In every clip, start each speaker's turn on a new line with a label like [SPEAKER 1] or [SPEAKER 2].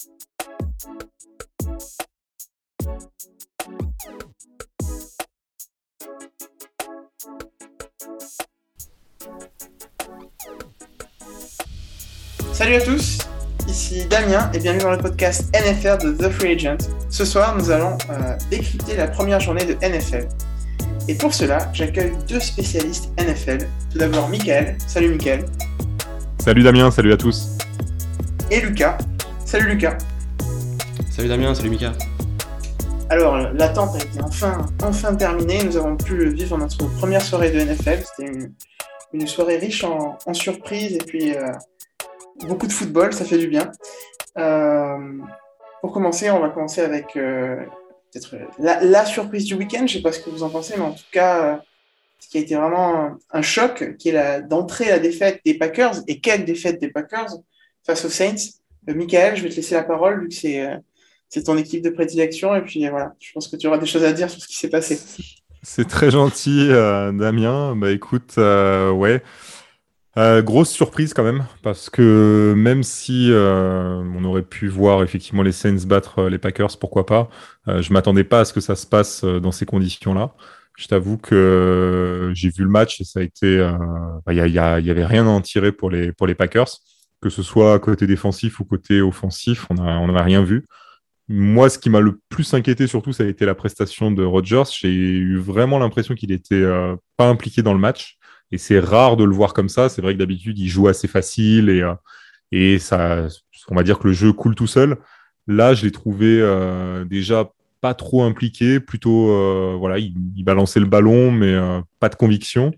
[SPEAKER 1] Salut à tous, ici Damien et bienvenue dans le podcast NFR de The Free Agent. Ce soir, nous allons euh, décrypter la première journée de NFL. Et pour cela, j'accueille deux spécialistes NFL. Tout d'abord, Michael. Salut Michael.
[SPEAKER 2] Salut Damien, salut à tous.
[SPEAKER 1] Et Lucas. Salut Lucas.
[SPEAKER 3] Salut Damien, salut Mika.
[SPEAKER 1] Alors, l'attente a été enfin, enfin terminée. Nous avons pu vivre notre première soirée de NFL. C'était une, soirée riche en, surprises et puis euh, beaucoup de football, ça fait du bien. Euh, pour commencer, on va commencer avec euh, peut-être la, surprise du week-end. Je ne sais pas ce que vous en pensez, mais en tout cas, ce qui a été vraiment un, choc, qui est d'entrer la défaite des Packers, et quelle défaite des Packers face aux Saints. Michael, je vais te laisser la parole, vu que c'est ton équipe de prédilection. Et puis voilà, je pense que tu auras des choses à dire sur ce qui s'est passé.
[SPEAKER 2] C'est très gentil, Damien. Bah écoute, ouais. Euh, grosse surprise quand même, parce que même si euh, on aurait pu voir effectivement les Saints battre euh, les Packers, pourquoi pas, je m'attendais pas à ce que ça se passe dans ces conditions-là. Je t'avoue que j'ai vu le match et ça a été, il y, y, avait rien à en tirer pour les Packers, que ce soit côté défensif ou côté offensif, on n'a rien vu. Moi, ce qui m'a le plus inquiété surtout, ça a été la prestation de Rodgers. J'ai eu vraiment l'impression qu'il était pas impliqué dans le match et c'est rare de le voir comme ça. C'est vrai que d'habitude, il joue assez facile et, euh, et ça, on va dire que le jeu coule tout seul. Là, je l'ai trouvé euh, déjà pas trop impliqué, plutôt, euh, voilà, il, balançait le ballon, mais pas de conviction.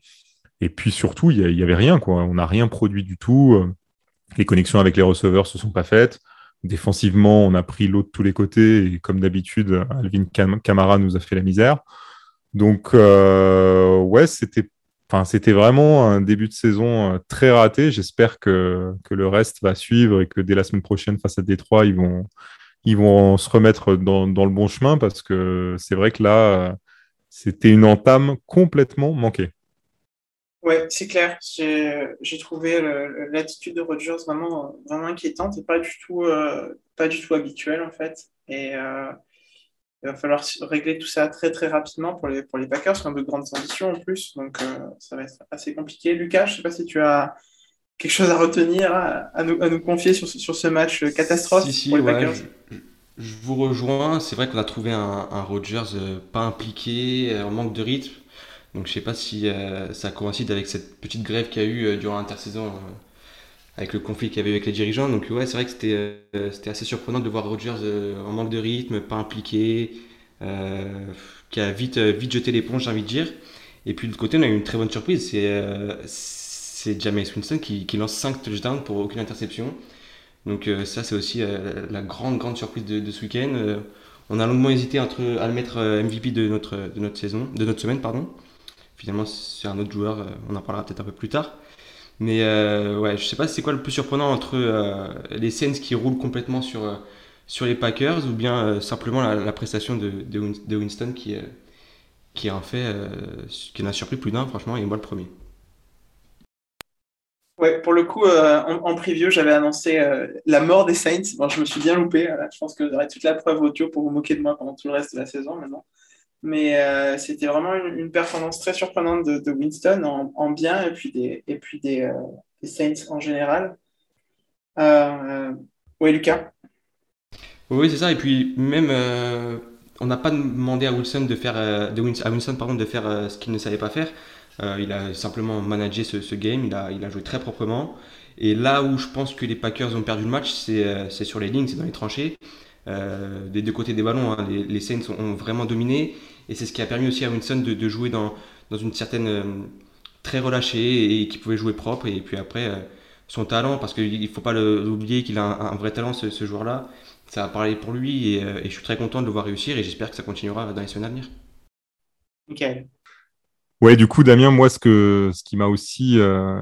[SPEAKER 2] Et puis surtout, il y, avait rien, quoi. On n'a rien produit du tout. Les connexions avec les receveurs se sont pas faites. Défensivement, on a pris l'eau de tous les côtés et comme d'habitude, Alvin Kamara nous a fait la misère. Donc, ouais, c'était c'était vraiment un début de saison euh, très raté. J'espère que, que le reste va suivre et que dès la semaine prochaine, face à Détroit, ils vont, ils vont se remettre dans, dans le bon chemin parce que c'est vrai que là, c'était une entame complètement manquée.
[SPEAKER 1] Ouais, c'est clair. J'ai trouvé l'attitude de Rodgers vraiment, vraiment inquiétante et pas du tout, euh, pas du tout habituelle en fait. Et euh, il va falloir régler tout ça très très rapidement pour les, pour les Packers, qui ont de grandes ambitions en plus, donc euh, ça va être assez compliqué. Lucas, je ne sais pas si tu as quelque chose à retenir, à, nous, à nous, confier sur, sur, ce match catastrophe pour les Packers.
[SPEAKER 3] Je, vous rejoins, c'est vrai qu'on a trouvé un, un Rodgers euh, pas impliqué, euh, en manque de rythme, donc je sais pas si ça coïncide avec cette petite grève qu'il y a eu durant l'intersaison avec le conflit qu'il y avait avec les dirigeants. Donc ouais, c'est vrai que c'était euh, assez surprenant de voir Rogers euh, en manque de rythme, pas impliqué, euh, qui a vite, vite jeté l'éponge, j'ai envie de dire. Et puis de l'autre côté, on a eu une très bonne surprise, c'est c'est James Winston qui, qui, lance 5 touchdowns pour aucune interception. Donc ça, c'est aussi la grande, grande surprise de, de ce week-end. on a longuement hésité entre, à le mettre MVP de notre, de notre saison, de notre semaine, pardon. Finalement, c'est un autre joueur, on en parlera peut-être un peu plus tard. Mais euh, ouais, je sais pas c'est quoi le plus surprenant entre euh, les Saints qui roulent complètement sur, euh, sur les Packers ou bien simplement la, prestation de, Winston qui, qui a fait, qui en a surpris plus d'un, franchement, et moi le premier.
[SPEAKER 1] Ouais, pour le coup, en, preview, j'avais annoncé la mort des Saints. Bon, je me suis bien loupé. je pense que j'aurai toute la preuve audio pour vous moquer de moi pendant tout le reste de la saison maintenant. Mais euh, c'était vraiment une, performance très surprenante de, Winston en, bien et puis des, et puis des, euh, Saints en général. Euh, oui, Lucas
[SPEAKER 3] Oui, c'est ça. Et puis même, on n'a pas demandé à Wilson de faire, de à Wilson, pardon, de faire ce qu'il ne savait pas faire. il a simplement managé ce, game. Il a, il a joué très proprement. Et là où je pense que les Packers ont perdu le match, c'est sur les lignes, c'est dans les tranchées. des deux côtés des ballons, hein. les, Saints ont vraiment dominé et c'est ce qui a permis aussi à Winston de, jouer dans, dans, une certaine. Euh, très relâché et qui pouvait jouer propre. Et puis après, euh, son talent, parce qu'il ne faut pas l'oublier qu'il a un, vrai talent, ce, joueur-là. Ça a parlé pour lui euh, et, je suis très content de le voir réussir et j'espère que ça continuera dans les semaines à venir.
[SPEAKER 1] Ok.
[SPEAKER 2] Ouais, du coup, Damien, moi, ce, que, ce qui m'a aussi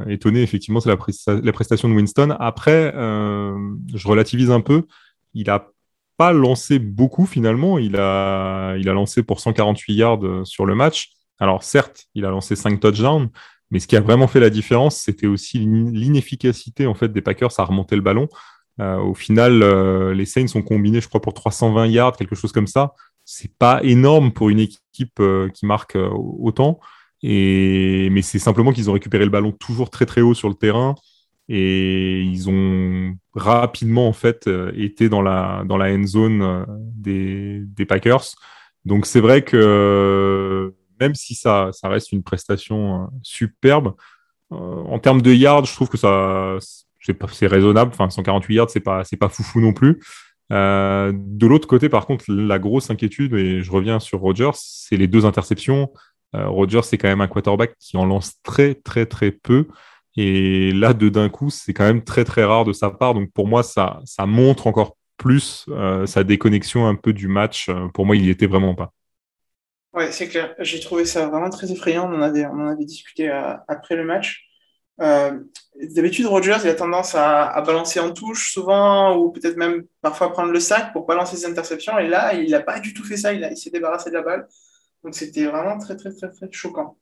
[SPEAKER 2] étonné, effectivement, c'est la, la, prestation de Winston. Après, je relativise un peu. Il a pas lancé beaucoup finalement. Il a, il a lancé pour 148 yards euh, sur le match. Alors certes, il a lancé 5 touchdowns, mais ce qui a vraiment fait la différence, c'était aussi l'inefficacité en fait des Packers à remonter le ballon. au final, les Saints ont combiné, je crois, pour 320 yards, quelque chose comme ça. C'est pas énorme pour une équipe qui marque autant. Et, mais c'est simplement qu'ils ont récupéré le ballon toujours très très haut sur le terrain et ils ont rapidement en fait euh, été dans la dans la end zone euh, des, des Packers. Donc c'est vrai que même si ça ça reste une prestation euh, superbe en termes de yards, je trouve que ça c'est raisonnable. Enfin 148 yards, c'est pas c'est pas foufou non plus. De l'autre côté, par contre, la grosse inquiétude, et je reviens sur Rogers, c'est les deux interceptions. Rogers, c'est quand même un quarterback qui en lance très, très, très peu. Et là, de d'un coup, c'est quand même très, très rare de sa part. Donc pour moi, ça, ça montre encore plus euh, sa déconnexion un peu du match. Euh, pour moi, il n'y était vraiment pas.
[SPEAKER 1] Ouais, c'est clair. J'ai trouvé ça vraiment très effrayant. On en avait, on en avait discuté après le match. D'habitude, Rogers, il a tendance à, balancer en touche souvent, ou peut-être même parfois prendre le sac pour balancer ses interceptions. Et là, il n'a pas du tout fait ça. Il, il s'est débarrassé de la balle. Donc c'était vraiment très, très, très, très choquant.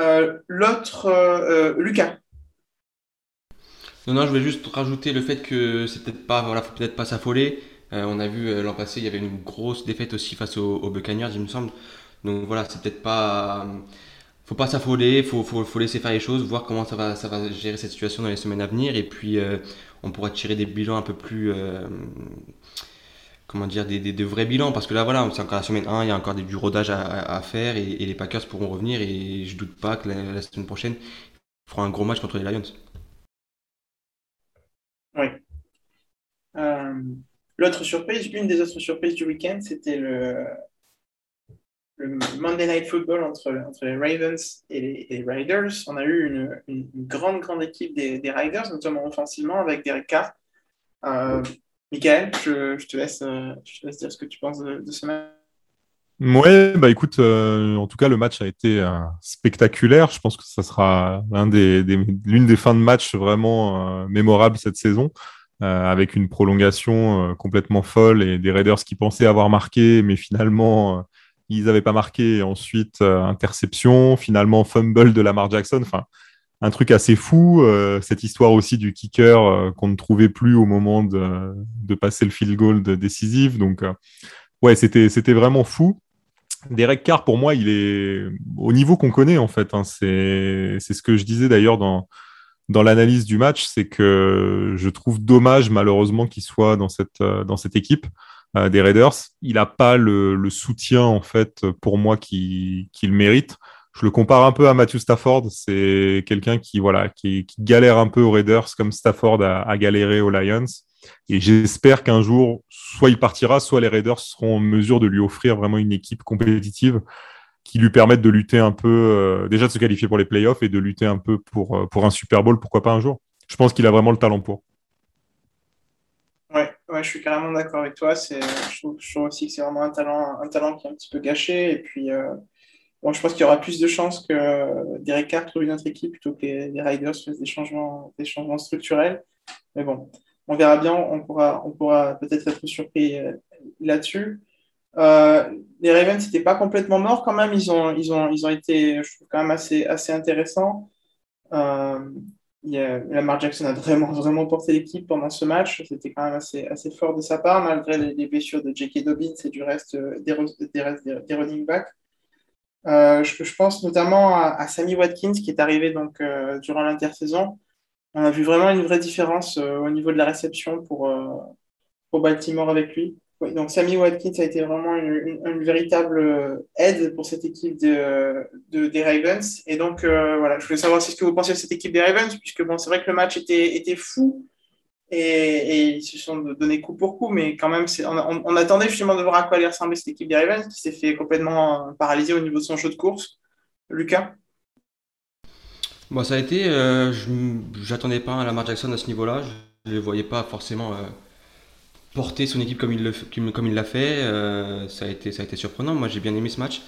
[SPEAKER 1] Euh, l'autre, euh, euh, Lucas.
[SPEAKER 3] Non, non, je voulais juste rajouter le fait que c'est peut-être pas, voilà, faut peut-être pas s'affoler. on a vu l'an passé, il y avait une grosse défaite aussi face aux, Buccaneers, il me semble. Donc voilà, c'est peut-être pas, faut pas s'affoler, faut, faut, faut, laisser faire les choses, voir comment ça va, ça va gérer cette situation dans les semaines à venir, et puis on pourra tirer des bilans un peu plus comment dire, des, vrais bilans. Parce que là, voilà, c'est encore la semaine 1, il y a encore du rodage à, faire et, les Packers pourront revenir. Et je doute pas que la, semaine prochaine, ils feront un gros match contre les Lions.
[SPEAKER 1] Oui. Euh, l'autre surprise, une des autres surprises du week-end, c'était le, Monday Night Football entre, entre les Ravens et les, Riders. On a eu une, grande, grande équipe des, des, Riders, notamment offensivement, avec Derek Carr. Euh, Michael, je, te laisse, euh, je, te laisse, dire ce que tu penses de, ce match.
[SPEAKER 2] Ouais, bah écoute, euh, en tout cas, le match a été euh, spectaculaire. Je pense que ça sera l'une des, des, fins de match vraiment mémorables cette saison, avec une prolongation complètement folle et des Raiders qui pensaient avoir marqué, mais finalement, ils n'avaient pas marqué. ensuite, interception, finalement, fumble de Lamar Jackson. Enfin, un truc assez fou. Euh, cette histoire aussi du kicker euh, qu'on ne trouvait plus au moment de, passer le field goal décisif. Donc, euh, ouais, c'était, c'était vraiment fou. Derek Carr, pour moi, il est au niveau qu'on connaît, en fait. Hein. c'est, c'est ce que je disais d'ailleurs dans, dans l'analyse du match. C'est que je trouve dommage, malheureusement, qu'il soit dans cette, dans cette équipe. des Raiders, il n'a pas le, soutien en fait pour moi qu'il mérite je le compare un peu à Matthew Stafford. C'est quelqu'un qui, voilà, qui, galère un peu aux Raiders comme Stafford a, galéré aux Lions. Et j'espère qu'un jour, soit il partira, soit les Raiders seront en mesure de lui offrir vraiment une équipe compétitive qui lui permette de lutter un peu, euh, déjà de se qualifier pour les playoffs et de lutter un peu pour, euh, pour un Super Bowl, pourquoi pas un jour. Je pense qu'il a vraiment le talent pour.
[SPEAKER 1] Ouais, ouais je suis carrément d'accord avec toi. Je trouve, je trouve, aussi que c'est vraiment un talent, un talent qui est un petit peu gâché. Et puis, euh, Bon, je pense qu'il y aura plus de chances que Derek Carr trouve une autre équipe plutôt que les, Riders fassent des changements, des changements structurels. Mais bon, on verra bien, on pourra, on pourra peut-être être surpris euh, là-dessus. Euh, les Ravens n'étaient pas complètement morts quand même, ils ont, ils ont, ils ont été, je trouve, quand même assez, assez intéressants. Euh, Lamar Jackson a vraiment, vraiment porté l'équipe pendant ce match. C'était quand même assez, assez fort de sa part, malgré les, blessures de J.K. Dobbins et du reste des, des, des running backs. Euh, je, pense notamment à, Sammy Watkins qui est arrivé donc, euh, durant l'intersaison. On a vu vraiment une vraie différence euh, au niveau de la réception pour, pour Baltimore avec lui. donc Sammy Watkins a été vraiment une, véritable aide pour cette équipe de, des Ravens. Et donc voilà, je voulais savoir ce que vous pensez de cette équipe des Ravens, puisque bon, c'est vrai que le match était fou, et, ils se sont donné coup pour coup, mais quand même, on, attendait justement de voir à quoi allait ressembler cette équipe des qui s'est fait complètement paralyser au niveau de son jeu de course. Lucas?
[SPEAKER 3] Bon, ça a été, euh, j'attendais pas à Lamar Jackson à ce niveau-là. Je ne le voyais pas forcément euh, porter son équipe comme il l'a fait. Euh, ça, a été, ça a été surprenant. Moi, j'ai bien aimé ce match.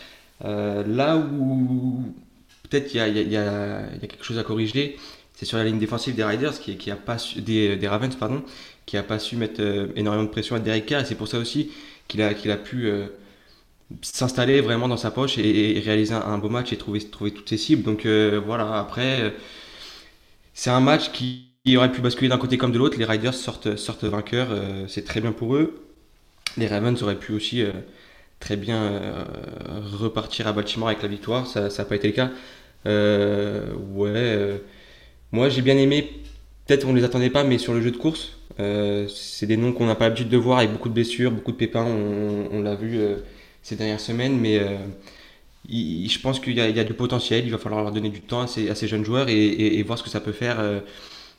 [SPEAKER 3] Euh, là où peut-être il y a, quelque chose à corriger, c'est sur la ligne défensive des Riders qui, a pas des, des, Ravens pardon, qui a pas su mettre euh, énormément de pression à Derek Carr et c'est pour ça aussi qu'il a, qu'il a pu euh, s'installer vraiment dans sa poche et, réaliser un, beau match et trouver, trouver toutes ses cibles. Donc euh, voilà, après c'est un match qui aurait pu basculer d'un côté comme de l'autre. Les Riders sortent, sortent vainqueurs, c'est très bien pour eux. Les Ravens auraient pu aussi très bien repartir à Baltimore avec la victoire, ça n'a pas été le cas. ouais, moi j'ai bien aimé, peut-être on ne les attendait pas, mais sur le jeu de course, c'est des noms qu'on n'a pas l'habitude de voir avec beaucoup de blessures, beaucoup de pépins, on, l'a vu ces dernières semaines, mais je pense qu'il y, a du potentiel, il va falloir leur donner du temps à ces, jeunes joueurs et, voir ce que ça peut faire euh,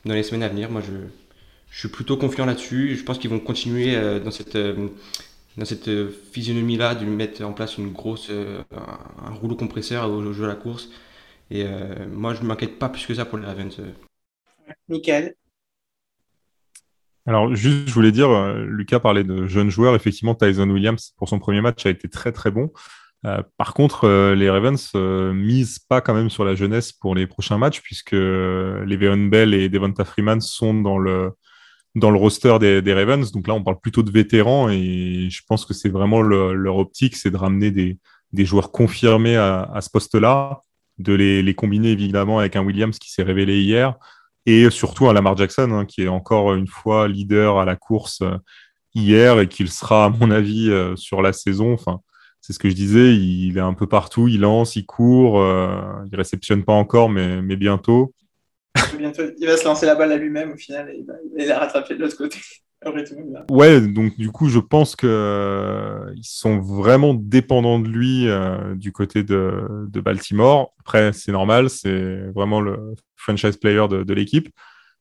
[SPEAKER 3] dans les semaines à venir. Moi, je, suis plutôt confiant là-dessus. Je pense qu'ils vont continuer euh, dans cette, euh, physionomie-là, de mettre en place une grosse, un, rouleau compresseur au, jeu à la course. Et moi, je ne m'inquiète pas plus que ça pour les Ravens.
[SPEAKER 1] Nickel.
[SPEAKER 2] Alors, juste, je voulais dire, Lucas parlait de jeunes joueurs. Effectivement, Tyson Williams, pour son premier match, a été très, très bon. Euh, par contre, euh, les Ravens euh, misent pas quand même sur la jeunesse pour les prochains matchs, puisque Le'Veon Bell et Devonta Freeman sont dans le, dans le roster des, des, Ravens. Donc là, on parle plutôt de vétérans et je pense que c'est vraiment leur optique, c'est de ramener des, des, joueurs confirmés à, à ce poste-là, de les, combiner évidemment avec un Williams qui s'est révélé hier et surtout un Lamar Jackson hein, qui est encore une fois leader à la course hier et qu'il sera, à mon avis, sur la saison. Enfin, c'est ce que je disais, il est un peu partout, il lance, il court, euh, il réceptionne pas encore, mais, bientôt.
[SPEAKER 1] bientôt. Il va se lancer la balle à lui-même au final et il va, la rattraper de l'autre côté.
[SPEAKER 2] Ouais, donc du coup, je pense qu'ils euh, sont vraiment dépendants de lui euh, du côté de, de Baltimore. Après, c'est normal, c'est vraiment le franchise player de, de l'équipe.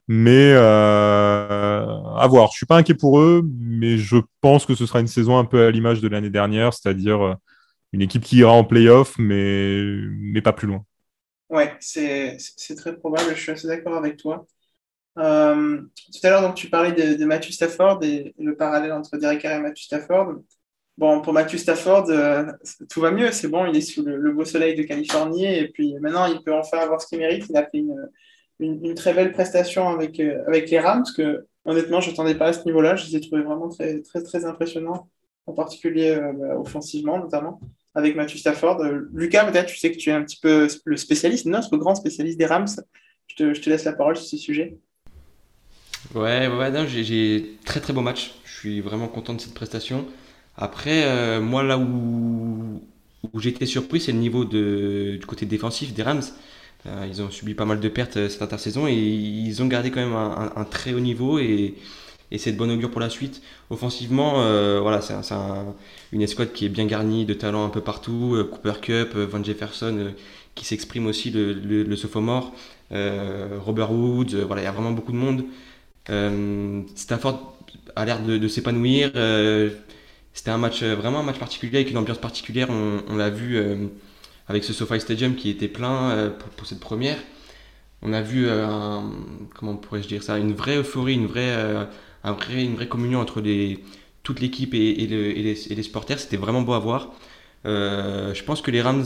[SPEAKER 2] Mais euh, à voir. Je suis pas inquiet pour eux, mais je pense que ce sera une saison un peu à l'image de l'année dernière, c'est-à-dire une équipe qui ira en playoff, mais, mais pas plus loin.
[SPEAKER 1] Ouais, c'est très probable. Je suis assez d'accord avec toi. Euh, tout à l'heure, tu parlais de, Matthew Stafford et, le parallèle entre Derek Carr et Matthew Stafford. Bon, pour Matthew Stafford, euh, tout va mieux. C'est bon, il est sous le, beau soleil de Californie et puis maintenant, il peut enfin avoir ce qu'il mérite. Il a fait une très belle prestation avec, euh, les Rams, parce que honnêtement, je n'attendais pas à ce niveau-là. Je les ai trouvés vraiment très, très, très impressionnants, en particulier bah, offensivement, notamment, avec Matthew Stafford. Lucas, peut-être, tu sais que tu es un petit peu le spécialiste, notre grand spécialiste des Rams. Je te laisse la parole sur ce sujet.
[SPEAKER 3] Ouais, ouais, j'ai très très beau match. Je suis vraiment content de cette prestation. Après, moi, là où, où été surpris, c'est le niveau de, du côté défensif des Rams. Euh, ils ont subi pas mal de pertes euh, cette intersaison et ils ont gardé quand même un, très haut niveau et, c'est de bonne augure pour la suite. Offensivement, euh, voilà, c'est une escouade qui est bien garnie de talents un peu partout. Cooper Cup, Van Jefferson qui s'exprime aussi, le, le, sophomore, Robert Woods, voilà, il y a vraiment beaucoup de monde. Stafford a l'air de, s'épanouir. C'était un match, vraiment un match particulier avec une ambiance particulière. On, l'a vu avec ce SoFi Stadium qui était plein euh, pour, cette première. On a vu euh, comment pourrais-je dire ça, une vraie euphorie, une vraie, euh, un vrai, une vraie communion entre toute l'équipe et, les, supporters. C'était vraiment beau à voir. je pense que les Rams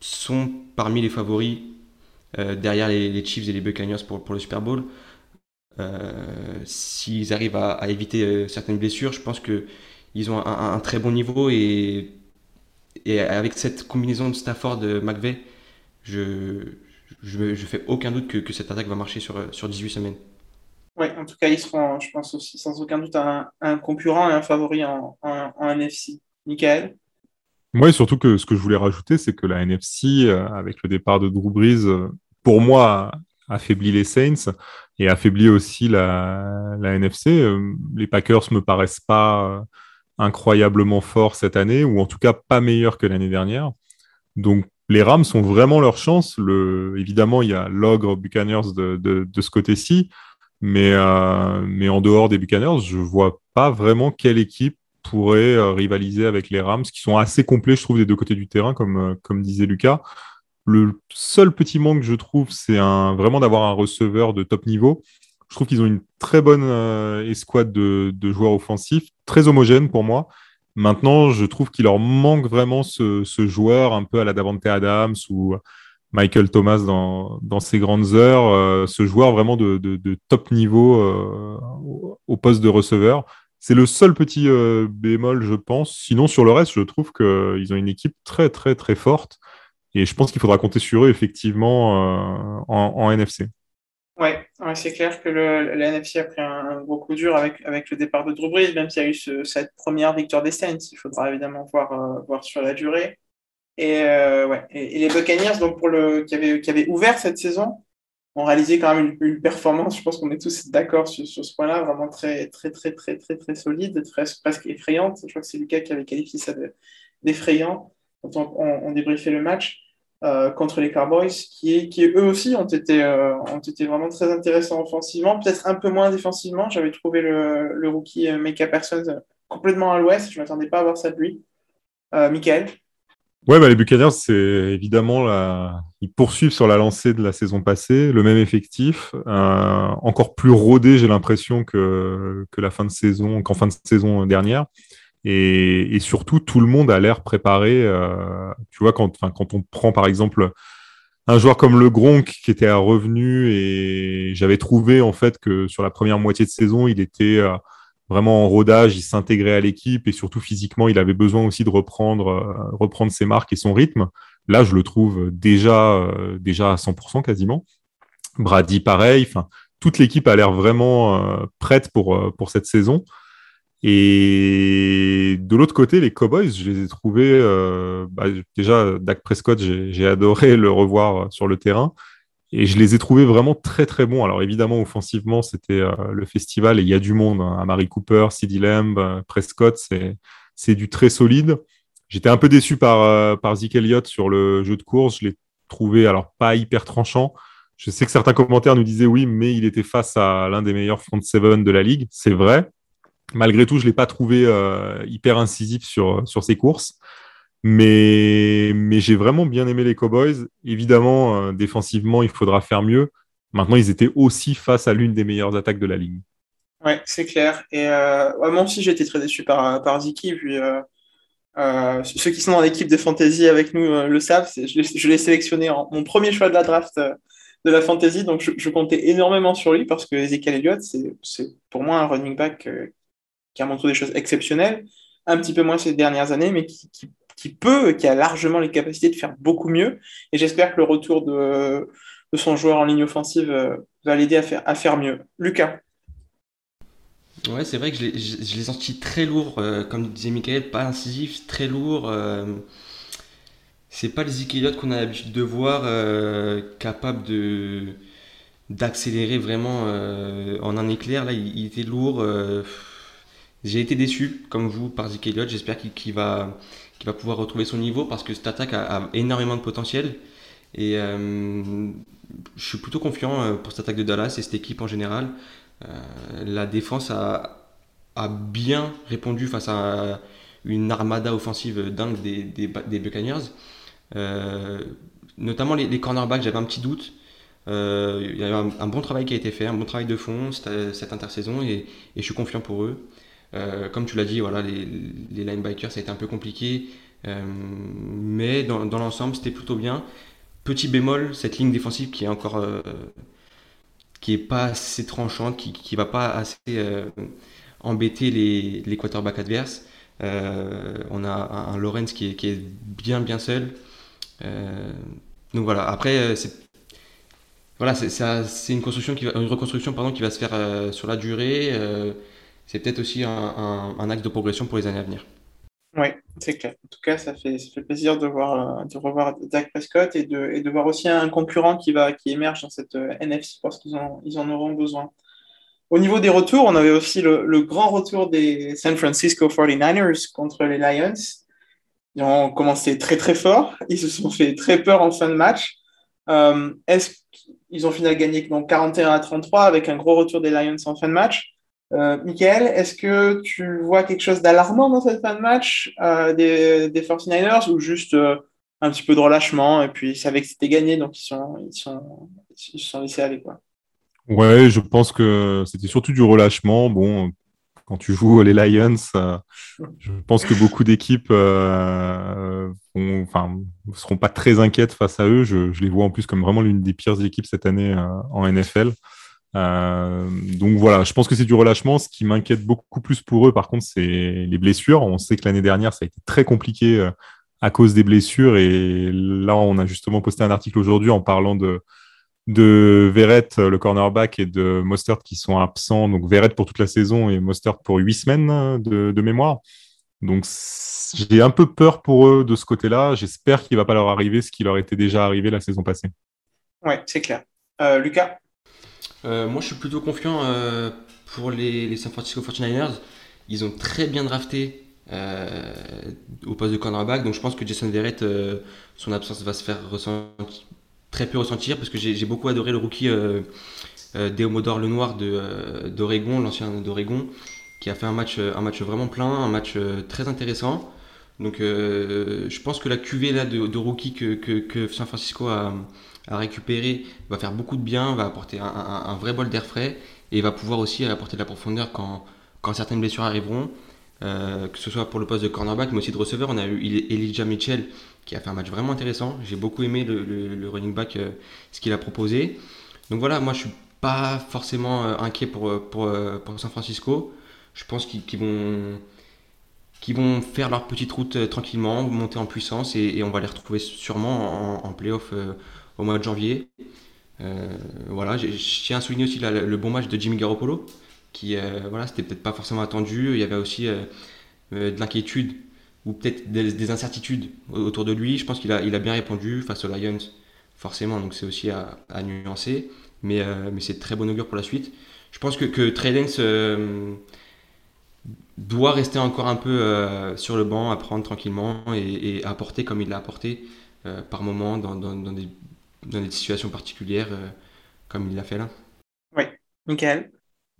[SPEAKER 3] sont parmi les favoris derrière les, Chiefs et les Buccaneers pour le Super Bowl. S'ils arrivent à, éviter certaines blessures, je pense qu'ils ont un, un, très bon niveau et et avec cette combinaison de Stafford de McVeigh, je, je, je, fais aucun doute que, que, cette attaque va marcher sur, sur 18 semaines.
[SPEAKER 1] Oui, en tout cas, ils seront, je pense aussi, sans aucun doute, un, un concurrent et un favori en, en, NFC. Michael?
[SPEAKER 2] Oui, surtout que ce que je voulais rajouter, c'est que la NFC, euh, avec le départ de Drew Brees, euh, pour moi, affaiblit les Saints et affaiblit aussi la, la NFC. Euh, les Packers me paraissent pas incroyablement fort cette année, ou en tout cas pas meilleur que l'année dernière. Donc les Rams ont vraiment leur chance. Le, évidemment, il y a l'ogre Buccaneers de, de, de ce côté-ci, mais, euh, mais en dehors des Buccaneers, je vois pas vraiment quelle équipe pourrait euh, rivaliser avec les Rams, qui sont assez complets, je trouve, des deux côtés du terrain, comme, euh, comme disait Lucas. Le seul petit manque, je trouve, c'est vraiment d'avoir un receveur de top niveau. Je trouve qu'ils ont une très bonne euh, escouade de, joueurs offensifs, très homogène pour moi. Maintenant, je trouve qu'il leur manque vraiment ce, joueur un peu à la Davante Adams ou Michael Thomas dans, ses grandes heures, euh, ce joueur vraiment de, top niveau euh, au poste de receveur. C'est le seul petit bémol, je pense. Sinon, sur le reste, je trouve qu'ils ont une équipe très, très, très forte. Et je pense qu'il faudra compter sur eux, effectivement, en NFC.
[SPEAKER 1] Ouais, ouais c'est clair que le, la NFC a pris un, gros coup dur avec, avec le départ de Drew Brees, même s'il y a eu cette première victoire des Saints. Il faudra évidemment voir, euh, voir sur la durée. Et, euh. Et, les Buccaneers, donc pour le, qui, avaient, qui avait ouvert cette saison, ont réalisé quand même une, performance. Je pense qu'on est tous d'accord sur, sur ce point-là, vraiment très, très, très, très, très, très solide, très, presque effrayante. Je crois que c'est Lucas qui avait qualifié ça d'effrayant quand on, débriefait le match. Euh, contre les Cowboys, qui, eux aussi ont été, euh, ont été vraiment très intéressants offensivement, peut-être un peu moins défensivement. J'avais trouvé le, rookie euh, Micah Parsons complètement à l'ouest. Je ne m'attendais pas à voir ça de lui. Michael?
[SPEAKER 2] Ouais, bah, les Buccaneers, c'est évidemment la... ils poursuivent sur la lancée de la saison passée, le même effectif, encore plus rodé, j'ai l'impression que, que la fin de saison, qu'en fin de saison dernière. Et, surtout, tout le monde a l'air préparé. Euh, tu vois, quand, quand on prend par exemple un joueur comme le Gronk qui était à revenu et j'avais trouvé en fait que sur la première moitié de saison, il était euh, vraiment en rodage, il s'intégrait à l'équipe et surtout physiquement, il avait besoin aussi de reprendre, euh, reprendre ses marques et son rythme. Là, je le trouve déjà, déjà à 100% quasiment. Brady, pareil. Toute l'équipe a l'air vraiment prête pour, pour cette saison. Et de l'autre côté, les Cowboys, je les ai trouvés. Euh, bah, déjà, Dak Prescott, j'ai adoré le revoir sur le terrain. Et je les ai trouvés vraiment très très bons. Alors évidemment, offensivement, c'était euh, le festival et il y a du monde. Hein. Amari Cooper, CeeDee Lamb, euh, Prescott, c'est du très solide. J'étais un peu déçu par, par Zeke Elliott sur le jeu de course. Je l'ai trouvé alors pas hyper tranchant. Je sais que certains commentaires nous disaient oui, mais il était face à l'un des meilleurs front seven de la ligue. C'est vrai malgré tout, je ne l'ai pas trouvé euh, hyper incisif sur, sur ses courses. Mais, mais j'ai vraiment bien aimé les Cowboys. Évidemment, euh, défensivement, il faudra faire mieux. Maintenant, ils étaient aussi face à l'une des meilleures attaques de la ligue.
[SPEAKER 1] Ouais, c'est clair. Et euh, moi aussi, j'ai été très déçu par, par Ziki. Puis, ceux qui sont dans l'équipe de fantasy avec nous le savent. Je l'ai sélectionné en mon premier choix de la draft de la fantasy. Donc, je, comptais énormément sur lui parce que Ezekiel Elliott, c'est pour moi un running back qui a montré des choses exceptionnelles, un petit peu moins ces dernières années, mais qui, qui, peut, qui a largement les capacités de faire beaucoup mieux. Et j'espère que le retour de, de, son joueur en ligne offensive euh, va l'aider à faire, à faire mieux. Lucas
[SPEAKER 3] Ouais, c'est vrai que je l'ai senti très lourd, euh, comme disait Michael, pas incisif, très lourd. Euh, c'est pas le Zikeliot qu'on a l'habitude de voir capable de d'accélérer vraiment en un éclair. Là, il était lourd. J'ai été déçu, comme vous, par Zeke Elliott. J'espère qu'il va, pouvoir retrouver son niveau parce que cette attaque a, énormément de potentiel. Et euh, je suis plutôt confiant euh, pour cette attaque de Dallas et cette équipe en général. Euh, la défense a, bien répondu face à une armada offensive dingue des, Buccaneers. notamment les, cornerbacks, j'avais un petit doute. il y a eu un, bon travail qui a été fait, un bon travail de fond cette, intersaison et je suis confiant pour eux. Euh, comme tu l'as dit, voilà, les, les, linebackers, ça a été un peu compliqué. Euh, mais dans, l'ensemble, c'était plutôt bien. Petit bémol, cette ligne défensive qui est encore. Euh, qui pas assez tranchante, qui, qui va pas assez embêter les, les quarterbacks adverses. on a un, Lorenz qui est, qui est, bien bien seul. donc voilà, après, c'est voilà, c'est une une reconstruction pardon, qui va se faire sur la durée c'est peut-être aussi un, axe de progression pour les années à venir.
[SPEAKER 1] Oui, c'est clair. En tout cas, ça fait, ça fait plaisir de, voir, de revoir Dak Prescott et de, et de voir aussi un concurrent qui, va, qui émerge dans cette euh, NFC parce qu'ils en, ils en auront besoin. Au niveau des retours, on avait aussi le, grand retour des San Francisco 49ers contre les Lions. Ils ont commencé très très fort. Ils se sont fait très peur en fin de match. Euh, est-ce qu'ils ont finalement gagné donc 41 à 33 avec un gros retour des Lions en fin de match? Euh, Michael, est-ce que tu vois quelque chose d'alarmant dans cette fin de match euh, des, des 49ers ou juste euh, un petit peu de relâchement et puis ils savaient que c'était gagné donc ils sont, ils sont, ils sont laissés aller quoi?
[SPEAKER 2] Ouais, je pense que c'était surtout du relâchement. Bon, quand tu joues les Lions, euh, je pense que beaucoup d'équipes ne seront pas très inquiètes face à eux. Je, je, les vois en plus comme vraiment l'une des pires équipes cette année en NFL. Euh, donc voilà, je pense que c'est du relâchement. Ce qui m'inquiète beaucoup plus pour eux, par contre, c'est les blessures. On sait que l'année dernière, ça a été très compliqué euh, à cause des blessures. Et là, on a justement posté un article aujourd'hui en parlant de, de Verrett, le cornerback, et de Mostert qui sont absents. Donc Verrett pour toute la saison et Mostert pour huit semaines de, mémoire. Donc j'ai un peu peur pour eux de ce côté-là. J'espère qu'il ne va pas leur arriver ce qui leur était déjà arrivé la saison passée.
[SPEAKER 1] Ouais, c'est clair. Euh, Lucas?
[SPEAKER 3] euh, Moi, je suis plutôt confiant euh, pour les, San Francisco 49ers. Ils ont très bien drafté au poste de cornerback. Donc je pense que Jason Verrett, son absence va se faire très peu ressentir parce que j'ai beaucoup adoré le rookie euh, euh, Deomodor Lenoir euh, d'Oregon, l'ancien d'Oregon, qui a fait un match, un match vraiment plein, un match très intéressant. Donc je pense que la cuvée là, de, de rookie que, que, San Francisco a, a, récupéré va faire beaucoup de bien, va apporter un, vrai bol d'air frais et va pouvoir aussi apporter de la profondeur quand, quand certaines blessures arriveront. que ce soit pour le poste de cornerback mais aussi de receveur. On a eu Elijah Mitchell qui a fait un match vraiment intéressant. J'ai beaucoup aimé le, running back, euh, ce qu'il a proposé. Donc voilà, moi je suis pas forcément euh, inquiet pour, euh, pour, San Francisco. Je pense qu'ils vont, vont faire leur petite route tranquillement, monter en puissance et, on va les retrouver sûrement en, playoff au mois de janvier. voilà, je tiens à souligner aussi le bon match de Jimmy Garoppolo, qui voilà, c'était peut-être pas forcément attendu. Il y avait aussi de l'inquiétude ou peut-être des, incertitudes autour de lui. Je pense qu'il a, il a bien répondu face aux Lions, forcément, donc c'est aussi à, nuancer. Mais, euh, mais c'est très bon augure pour la suite. Je pense que, que euh, doit rester encore un peu euh, sur le banc, apprendre tranquillement et, apporter comme il l'a apporté par moment dans, dans, dans, des, dans, des, situations particulières comme il l'a fait là.
[SPEAKER 1] Oui, Michael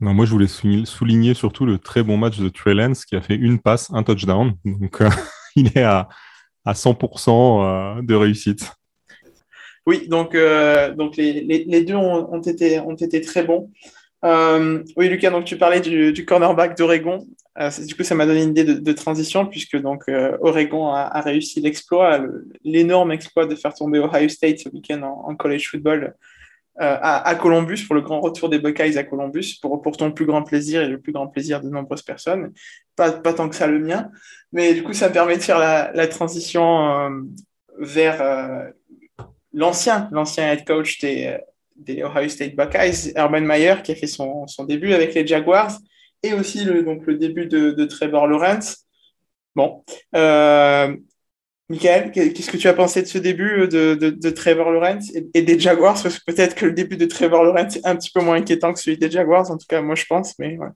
[SPEAKER 2] non, moi, je voulais souligner surtout le très bon match de Trey Lance qui a fait une passe, un touchdown. Donc, euh, il est à, à 100% euh, de réussite.
[SPEAKER 1] Oui, donc, euh, donc les, les, deux ont, ont, été, ont été très bons. oui, Lucas, donc tu parlais du, du cornerback d'Oregon. Du coup, ça m'a donné une idée de, transition puisque donc Oregon a, réussi l'exploit, l'énorme exploit de faire tomber Ohio State ce week-end en, college football euh, à, Columbus pour le grand retour des Buckeyes à Columbus pour, pour ton plus grand plaisir et le plus grand plaisir de nombreuses personnes. Pas, pas tant que ça le mien, mais du coup, ça me permet de faire la, transition euh, vers euh, l'ancien, l'ancien head coach des, des Ohio State Buckeyes, Urban Meyer, qui a fait son, son début avec les Jaguars, et aussi le, donc, le début de, de Trevor Lawrence. Bon, euh, Michael, qu'est-ce que tu as pensé de ce début de, Trevor Lawrence et, des Jaguars? Parce que peut-être que le début de Trevor Lawrence est un petit peu moins inquiétant que celui des Jaguars, en tout cas, moi je pense. Mais ouais.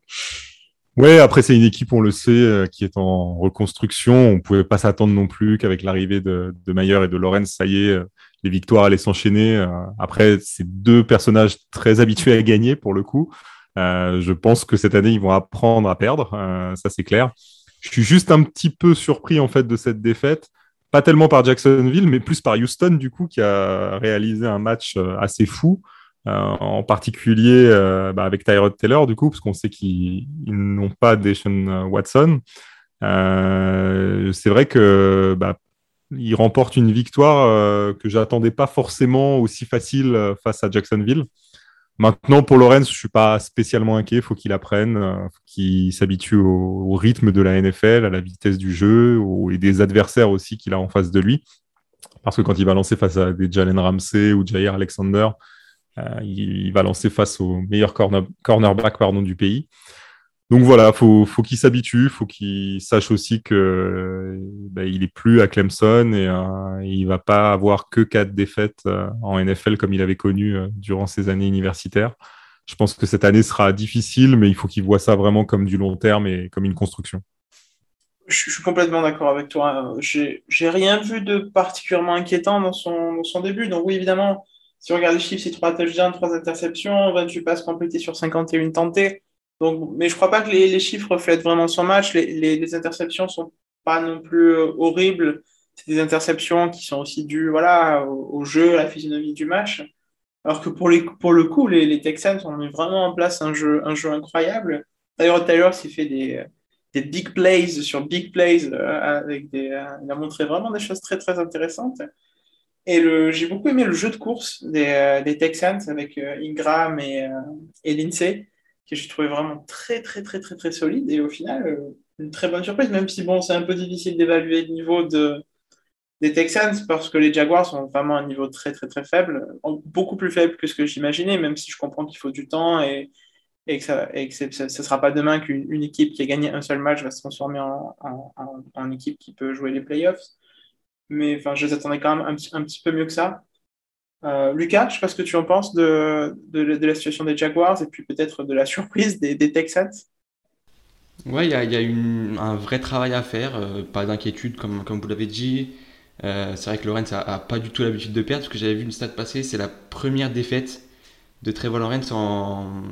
[SPEAKER 2] Ouais, après c'est une équipe, on le sait, euh, qui est en reconstruction. On pouvait pas s'attendre non plus qu'avec l'arrivée de, de Mayer et de Lawrence, ça y est, euh, les victoires allaient s'enchaîner. Euh, après, c'est deux personnages très habitués à gagner pour le coup. Je pense que cette année, ils vont apprendre à perdre, ça c'est clair. Je suis juste un petit peu surpris en fait de cette défaite pas tellement par Jacksonville, mais plus par Houston, du coup, qui a réalisé un match euh, assez fou, euh, en particulier euh, bah, avec Tyrod Taylor, du coup, parce qu'on sait qu'ils n'ont pas Deshaun Watson. c'est vrai que bah, il remporte une victoire que j'attendais pas forcément aussi facile face à Jacksonville. Maintenant, pour Lorenz, je suis pas spécialement inquiet. Il faut qu'il apprenne, euh, qu'il s'habitue au, rythme de la NFL, à la vitesse du jeu et des adversaires aussi qu'il a en face de lui. Parce que quand il va lancer face à des Jalen Ramsey ou Jair Alexander, euh, il, va lancer face aux meilleurs corner, cornerbacks pardon, du pays. Donc voilà, faut, faut qu'il s'habitue, faut qu'il sache aussi que bah, il est plus à Clemson et euh, il va pas avoir que quatre défaites euh, en NFL comme il avait connu euh, durant ses années universitaires. Je pense que cette année sera difficile, mais il faut qu'il voit ça vraiment comme du long terme et comme une construction.
[SPEAKER 1] Je, suis complètement d'accord avec toi. J'ai rien vu de particulièrement inquiétant dans son, début. Donc oui, évidemment, si on regarde les chiffres, c'est trois touchdowns, trois interceptions, 28 passes complétées sur 51 tentées. Donc, mais je crois pas que les, les chiffres reflètent vraiment son match. Les, les, interceptions sont pas non plus euh, horribles. C'est des interceptions qui sont aussi dues voilà, au, jeu, à la physionomie du match. Alors que pour, les, pour le coup, les, les Texans ont mis vraiment en place un jeu, un jeu incroyable. D'ailleurs, Taylor s'est fait des, des big plays sur big plays. Euh, avec des, euh, il a montré vraiment des choses très, très intéressantes. Et j'ai beaucoup aimé le jeu de course des, des Texans avec Ingram et, et Lindsay que j'ai trouvé vraiment très, très, très, très, très solide. Et au final, euh, une très bonne surprise, même si bon, c'est un peu difficile d'évaluer le niveau de, des Texans parce que les Jaguars sont vraiment à un niveau très très très faible, beaucoup plus faible que ce que j'imaginais, même si je comprends qu'il faut du temps et, et que ça ne sera pas demain qu'une équipe qui a gagné un seul match va se transformer en, en, en, équipe qui peut jouer les playoffs. Mais enfin, je les attendais quand même un, un petit peu mieux que ça. Euh, Lucas, je ne sais pas ce que tu en penses de, de, de, la situation des Jaguars et puis peut-être de la surprise des, des Texans.
[SPEAKER 3] Ouais, il y a, y a une, un vrai travail à faire, euh, pas d'inquiétude comme, comme vous l'avez dit. Euh, c'est vrai que Lorenz a, pas du tout l'habitude de perdre, parce que j'avais vu une stat passer, c'est la première défaite de Trevor Lawrence en,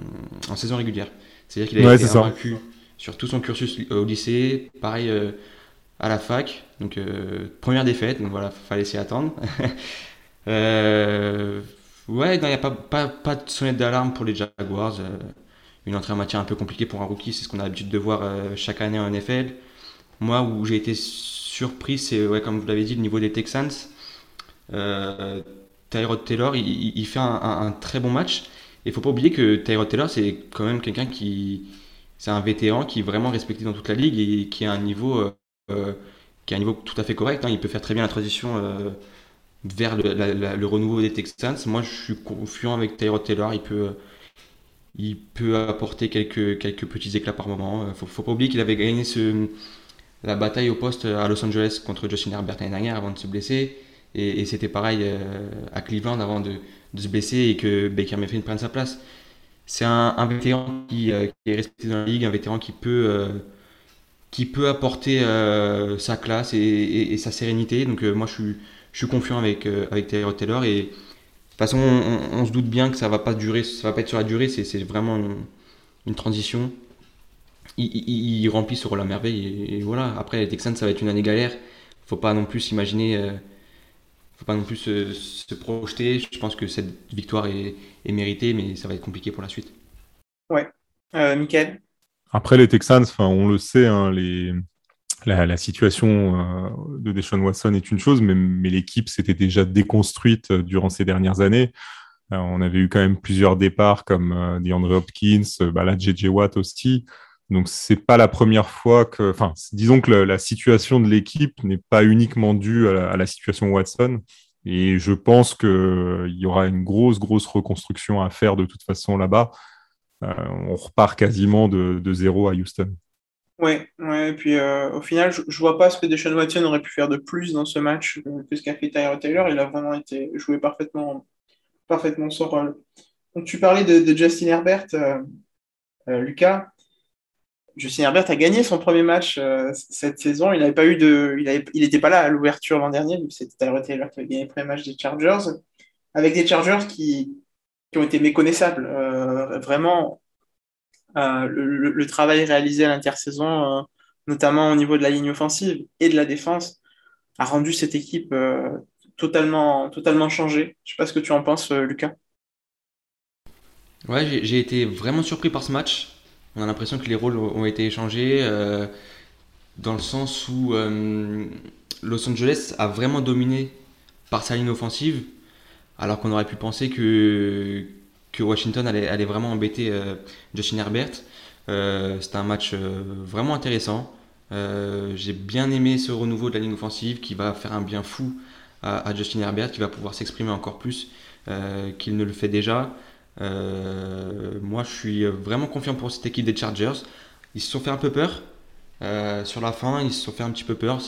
[SPEAKER 3] en saison régulière. C'est-à-dire qu'il a été vaincu sur tout son cursus au lycée, pareil euh, à la fac, donc euh, première défaite, donc voilà, fallait s'y attendre. ouais, il n'y a pas, pas, pas, de sonnette d'alarme pour les Jaguars. une entrée en matière un peu compliquée pour un rookie, c'est ce qu'on a l'habitude de voir chaque année en NFL. Moi, où j'ai été surpris, c'est, ouais, comme vous l'avez dit, le niveau des Texans. Euh, Tyrod Taylor, il, fait un, très bon match. Et faut pas oublier que Tyrod Taylor, c'est quand même quelqu'un qui. C'est un vétéran qui est vraiment respecté dans toute la ligue et qui a un niveau, euh, euh, qui a un niveau tout à fait correct. Hein. Il peut faire très bien la transition euh, vers le, renouveau des Texans. Moi, je suis confiant avec Tyrod Taylor. Il peut, il peut apporter quelques, quelques petits éclats par moment. Il faut, faut pas oublier qu'il avait gagné ce, la bataille au poste à Los Angeles contre Justin Herbert l'année dernière avant de se blesser. Et, c'était pareil euh, à Cleveland avant de, se blesser et que Baker Mayfield prenne sa place. C'est un, vétéran euh, qui, est respecté dans la ligue, un vétéran qui peut, euh, qui peut apporter sa classe et, sa sérénité. Donc moi je suis, je suis confiant avec, avec Taylor Taylor. Et de toute façon, on, se doute bien que ça va pas durer, ça va pas être sur la durée, c'est vraiment une, une transition il, remplit ce rôle à merveille. Et, voilà, après, les Texans, ça va être une année galère. Faut pas non plus s'imaginer, euh, faut pas non plus se, projeter. Je pense que cette victoire est, méritée, mais ça va être compliqué pour la suite.
[SPEAKER 1] Ouais. Euh, Michael
[SPEAKER 2] Après, les Texans, on le sait, hein, les, la, situation euh, de Deshaun Watson est une chose, mais, mais l'équipe s'était déjà déconstruite euh, durant ces dernières années. on avait eu quand même plusieurs départs comme DeAndre Hopkins, bah JJ Watt aussi. Donc c'est pas la première fois que, enfin, disons que la, situation de l'équipe n'est pas uniquement due à la, situation Watson. Et je pense qu'il y aura une grosse, grosse reconstruction à faire de toute façon là-bas. Euh, on repart quasiment de, zéro à Houston.
[SPEAKER 1] Ouais, ouais, et puis euh, au final, je, ne vois pas ce que Deshaun Watson aurait pu faire de plus dans ce match que ce qu'a fait Tyler Taylor. Il a vraiment été joué parfaitement, parfaitement son rôle. Donc tu parlais de, Justin Herbert, euh, Lucas. Justin Herbert a gagné son premier match euh, cette saison. Il n'avait pas eu de, il n'était pas là à l'ouverture l'an dernier. C'était Tyler Taylor qui avait gagné le premier match des Chargers, avec des Chargers qui, qui ont été méconnaissables. Euh, vraiment, euh, le, travail réalisé à l'intersaison, notamment au niveau de la ligne offensive et de la défense, a rendu cette équipe totalement, totalement changée. Je ne sais pas ce que tu en penses, Lucas.
[SPEAKER 3] Ouais, j'ai été vraiment surpris par ce match. On a l'impression que les rôles ont été échangés euh, dans le sens où euh, Los Angeles a vraiment dominé par sa ligne offensive, alors qu'on aurait pu penser que, que Washington allait, allait vraiment embêter euh, Justin Herbert. C'était un match vraiment intéressant. J'ai bien aimé ce renouveau de la ligne offensive qui va faire un bien fou à, Justin Herbert, qui va pouvoir s'exprimer encore plus qu'il ne le fait déjà. Euh, moi, je suis vraiment confiant pour cette équipe des Chargers. Ils se sont fait un peu peur. Euh, sur la fin, ils se sont fait un petit peu peur.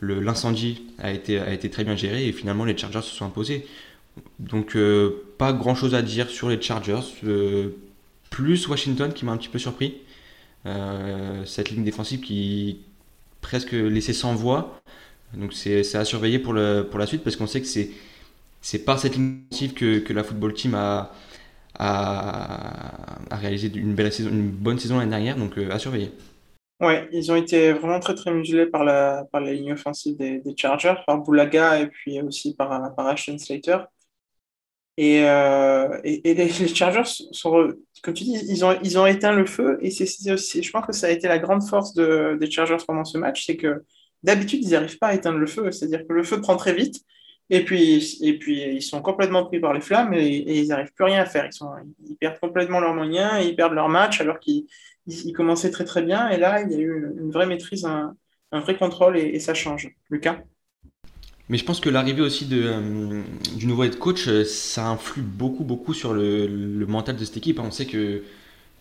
[SPEAKER 3] L'incendie a, été, a été très bien géré et finalement, les Chargers se sont imposés. Donc, euh, pas grand chose à dire sur les Chargers. plus Washington qui m'a un petit peu surpris. cette ligne défensive qui presque laissé sans voix. Donc, c'est à surveiller pour, la suite parce qu'on sait que c'est par cette initiative que, que, la football team a, a, réalisé une, saison, bonne saison l'année dernière, donc euh, à surveiller.
[SPEAKER 1] Ouais, ils ont été vraiment très très muselés par la, ligne offensive des, des Chargers, par Boulaga et puis aussi par, par Ashton Slater. Et, euh, et, et les, Chargers sont, comme tu dis, ils ont, ils ont éteint le feu. Et c'est je pense que ça a été la grande force de, des Chargers pendant ce match, c'est que d'habitude, ils n'arrivent pas à éteindre le feu. C'est-à-dire que le feu prend très vite. Et puis, et puis, ils sont complètement pris par les flammes et, ils n'arrivent plus rien à faire. Ils, sont, ils perdent complètement leurs moyens, ils perdent leur match alors qu'ils ils, commençaient très très bien. Et là, il y a eu une, vraie maîtrise, un, un vrai contrôle et, ça change. Lucas?
[SPEAKER 3] Mais je pense que l'arrivée aussi de, du nouveau head coach, ça influe beaucoup, beaucoup sur le, mental de cette équipe. On sait que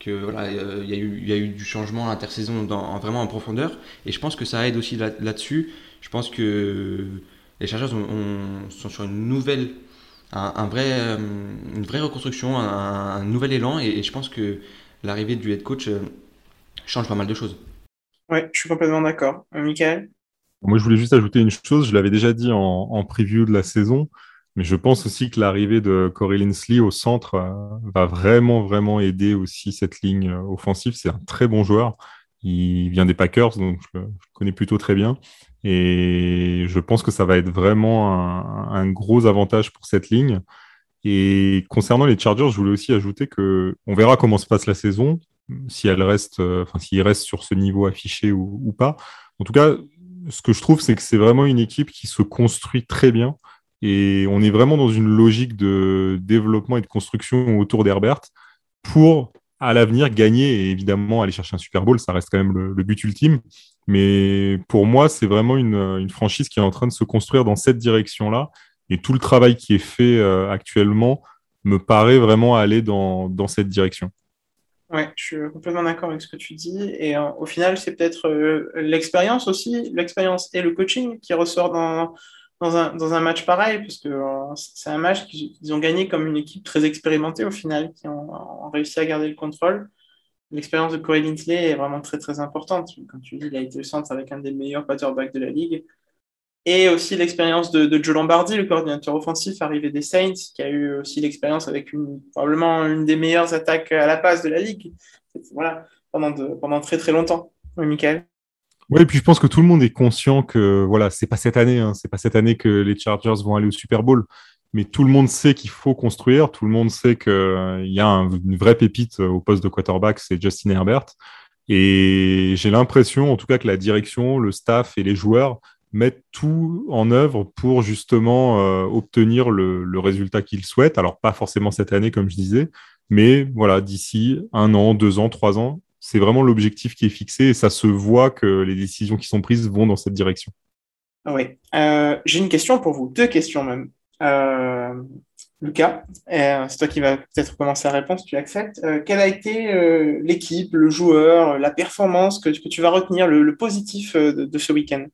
[SPEAKER 3] voilà, il y, a eu, du changement à l'intersaison vraiment en profondeur. Et je pense que ça aide aussi là-dessus. je pense que les Chargers sont sur une nouvelle, un, vrai, euh, une vraie reconstruction, un, nouvel élan. Et, je pense que l'arrivée du head coach euh, change pas mal de choses.
[SPEAKER 1] Oui, je suis complètement d'accord. Euh, Michael?
[SPEAKER 2] Moi, je voulais juste ajouter une chose. Je l'avais déjà dit en, en preview de la saison. Mais je pense aussi que l'arrivée de Corey Linsley au centre euh, va vraiment, vraiment aider aussi cette ligne euh, offensive. C'est un très bon joueur. Il vient des Packers, donc je le, connais plutôt très bien. Et je pense que ça va être vraiment un, gros avantage pour cette ligne. Et concernant les Chargers, je voulais aussi ajouter que on verra comment se passe la saison, si elle reste, euh, enfin s'il reste sur ce niveau affiché ou, ou, pas. En tout cas, ce que je trouve, c'est que c'est vraiment une équipe qui se construit très bien. Et on est vraiment dans une logique de développement et de construction autour d'Herbert pour, à l'avenir, gagner et évidemment aller chercher un Super Bowl. Ça reste quand même le, but ultime. Mais pour moi, c'est vraiment une, franchise qui est en train de se construire dans cette direction-là. Et tout le travail qui est fait euh, actuellement me paraît vraiment aller dans, cette direction.
[SPEAKER 1] Ouais, je suis complètement d'accord avec ce que tu dis. Et euh, au final, c'est peut-être euh, l'expérience aussi, l'expérience et le coaching qui ressort dans, dans un, dans un match pareil, parce que euh, c'est un match qu'ils ont gagné comme une équipe très expérimentée au final, qui ont, réussi à garder le contrôle. L'expérience de Corey Linsley est vraiment très très importante. Comme tu dis, il a été au centre avec un des meilleurs quarterbacks de la ligue. Et aussi l'expérience de, Joe Lombardi, le coordinateur offensif arrivé des Saints, qui a eu aussi l'expérience avec probablement une des meilleures attaques à la passe de la ligue. Voilà, pendant, de, pendant très très longtemps. Oui, Michael
[SPEAKER 2] oui, et puis je pense que tout le monde est conscient que voilà, c'est pas cette année, hein, c'est pas cette année que les Chargers vont aller au Super Bowl, mais tout le monde sait qu'il faut construire, tout le monde sait qu'il euh, y a une vraie pépite au poste de quarterback, c'est Justin Herbert. Et j'ai l'impression, en tout cas, que la direction, le staff et les joueurs mettent tout en œuvre pour justement euh, obtenir le, résultat qu'ils souhaitent. Alors pas forcément cette année, comme je disais, mais voilà, d'ici un an, deux ans, trois ans, c'est vraiment l'objectif qui est fixé et ça se voit que les décisions qui sont prises vont dans cette direction.
[SPEAKER 1] Oui. Euh, j'ai une question pour vous, deux questions même. Euh, Lucas, c'est toi qui vas peut-être commencer répondre si tu acceptes. quelle a été l'équipe, le joueur, la performance que, tu vas retenir, le, positif de, ce week-end?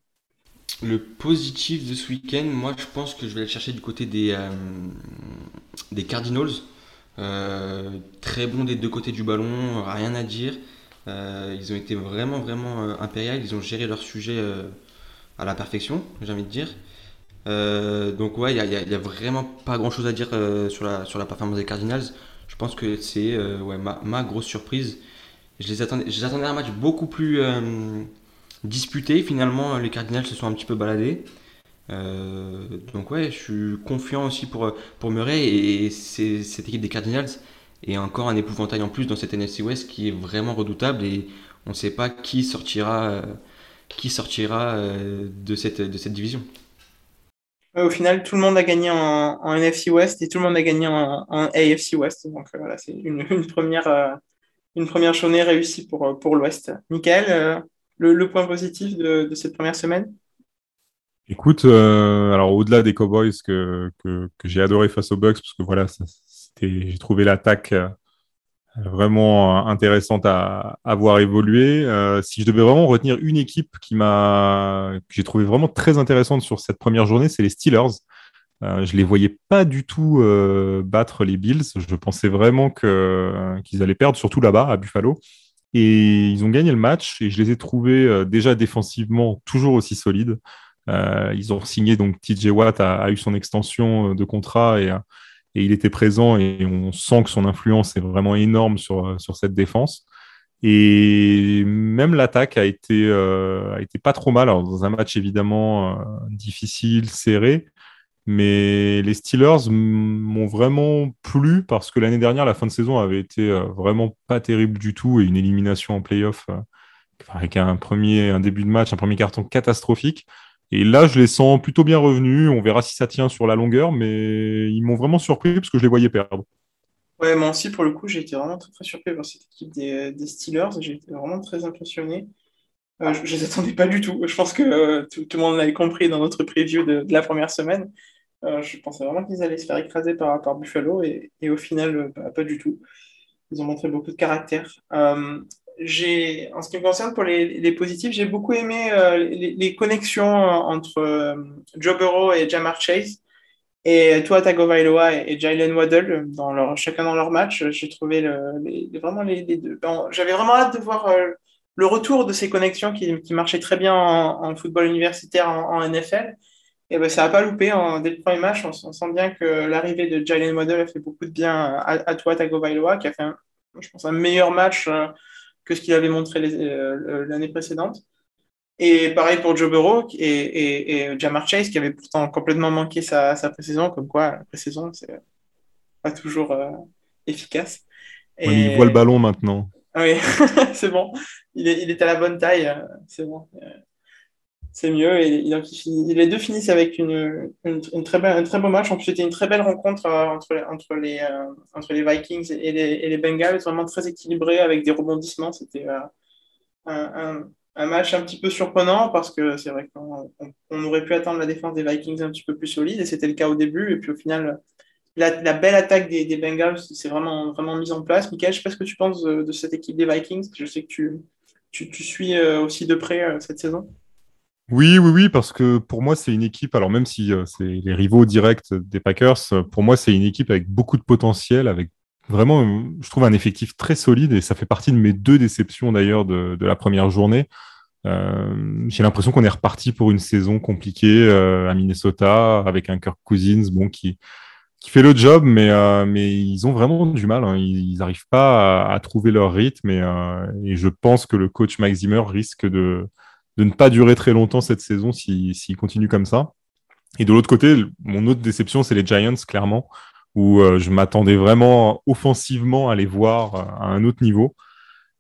[SPEAKER 3] Le positif de ce week-end, moi je pense que je vais aller chercher du côté des, des Cardinals. très bon des deux côtés du ballon, rien à dire. Euh, ils ont été vraiment, vraiment euh, impérial. Ils ont géré leur sujet euh, à la perfection, j'ai envie de dire. donc, ouais, il n'y a, vraiment pas grand chose à dire sur, la, sur la performance des Cardinals. Je pense que c'est ouais, ma, grosse surprise. Je les, attendais, je un match beaucoup plus disputé. Finalement, les Cardinals se sont un petit peu baladés. donc ouais, je suis confiant aussi pour, pour Murray et, et cette équipe des Cardinals et encore un épouvantail en plus dans cette NFC West qui est vraiment redoutable et on ne sait pas qui sortira, euh, qui sortira euh, de, cette, de cette division.
[SPEAKER 1] au final, tout le monde a gagné en, NFC West et tout le monde a gagné en, AFC West. Donc euh, voilà, c'est une, une, première, une première journée réussie pour, pour l'Ouest. Michael, le, point positif de, cette première semaine?
[SPEAKER 2] Écoute, alors au-delà des Cowboys que, que, j'ai adoré face aux Bucks, parce que voilà, j'ai trouvé l'attaque euh, vraiment intéressante à, à voir évoluer. Euh, si je devais vraiment retenir une équipe qui que j'ai trouvé vraiment très intéressante sur cette première journée, c'est les Steelers. Euh, je les voyais pas du tout euh, battre les Bills. Je pensais vraiment que qu'ils allaient perdre, surtout là-bas à Buffalo. Et ils ont gagné le match et je les ai trouvés déjà défensivement toujours aussi solides. ils ont signé donc TJ Watt a, eu son extension de contrat et il était présent et on sent que son influence est vraiment énorme sur, euh, sur cette défense. Et même l'attaque a été euh, a été pas trop mal. Dans un match évidemment euh, difficile, serré, mais les Steelers m'ont vraiment plu parce que l'année dernière, la fin de saison avait été vraiment pas terrible du tout et une élimination en playoff avec un premier un début de match, un premier carton catastrophique. Et là, je les sens plutôt bien revenus. On verra si ça tient sur la longueur, mais ils m'ont vraiment surpris parce que je les voyais perdre.
[SPEAKER 1] Ouais, moi aussi, pour le coup, j'ai été vraiment très, surpris par cette équipe des, Steelers. J'ai été vraiment très impressionné. je ne les attendais pas du tout. Je pense que tout, le monde l'avait compris dans notre preview de, la première semaine. Je pensais vraiment qu'ils allaient se faire écraser par, par Buffalo et, au final, pas du tout. Ils ont montré beaucoup de caractère j'ai, en ce qui me concerne pour les, positifs, j'ai beaucoup aimé euh, les, connexions entre euh, Joe Burrow et Jamar Chase et Tua Tagovailoa et, et Jalen Waddle dans leur, chacun dans leur match. J'ai trouvé vraiment les, deux. j'avais vraiment hâte de voir euh, le retour de ces connexions qui, marchaient très bien en, football universitaire, en NFL. Et ben, ça n'a pas loupé. En, dès le premier match, on, sent bien que l'arrivée de Jalen Waddle a fait beaucoup de bien à, à Tua Tagovailoa, qui a fait, un, je pense, un meilleur match que ce qu'il avait montré euh, l'année précédente. Et pareil pour Joe Burrow et, et, Jamar Chase, qui avait pourtant complètement manqué sa, sa pré-saison, comme quoi la pré-saison, c'est pas toujours euh, efficace.
[SPEAKER 2] Et... il voit le ballon maintenant.
[SPEAKER 1] Oui, c'est bon. Il est, il est, à la bonne taille, euh, c'est bon c'est mieux. Et, les deux finissent avec une, une, très belle, un très beau match. En plus, c'était une très belle rencontre euh, entre, entre, les, euh, entre les Vikings et les, et les, Bengals, vraiment très équilibré avec des rebondissements. C'était euh, un, un, match un petit peu surprenant parce que c'est vrai qu'on on, aurait pu attendre la défense des Vikings un petit peu plus solide et c'était le cas au début. Et puis au final, la, la belle attaque des, des Bengals s'est vraiment, vraiment mise en place. Michael, je sais pas ce que tu penses de, cette équipe des Vikings. Je sais que tu, tu, tu suis aussi de près cette saison.
[SPEAKER 2] Oui, oui, oui, parce que pour moi, c'est une équipe, alors même si euh, c'est les rivaux directs des Packers, euh, pour moi, c'est une équipe avec beaucoup de potentiel, avec vraiment, je trouve, un effectif très solide, et ça fait partie de mes deux déceptions d'ailleurs de, la première journée. Euh, j'ai l'impression qu'on est reparti pour une saison compliquée à Minnesota, avec un Kirk Cousins bon, qui, qui fait le job, mais, mais ils ont vraiment du mal. Hein. Ils n'arrivent pas à, trouver leur rythme, et, et je pense que le coach Mike Zimmer risque de de ne pas durer très longtemps cette saison s'il si, continue comme ça. Et de l'autre côté, mon autre déception, c'est les Giants, clairement, où euh, je m'attendais vraiment offensivement à les voir euh, à un autre niveau.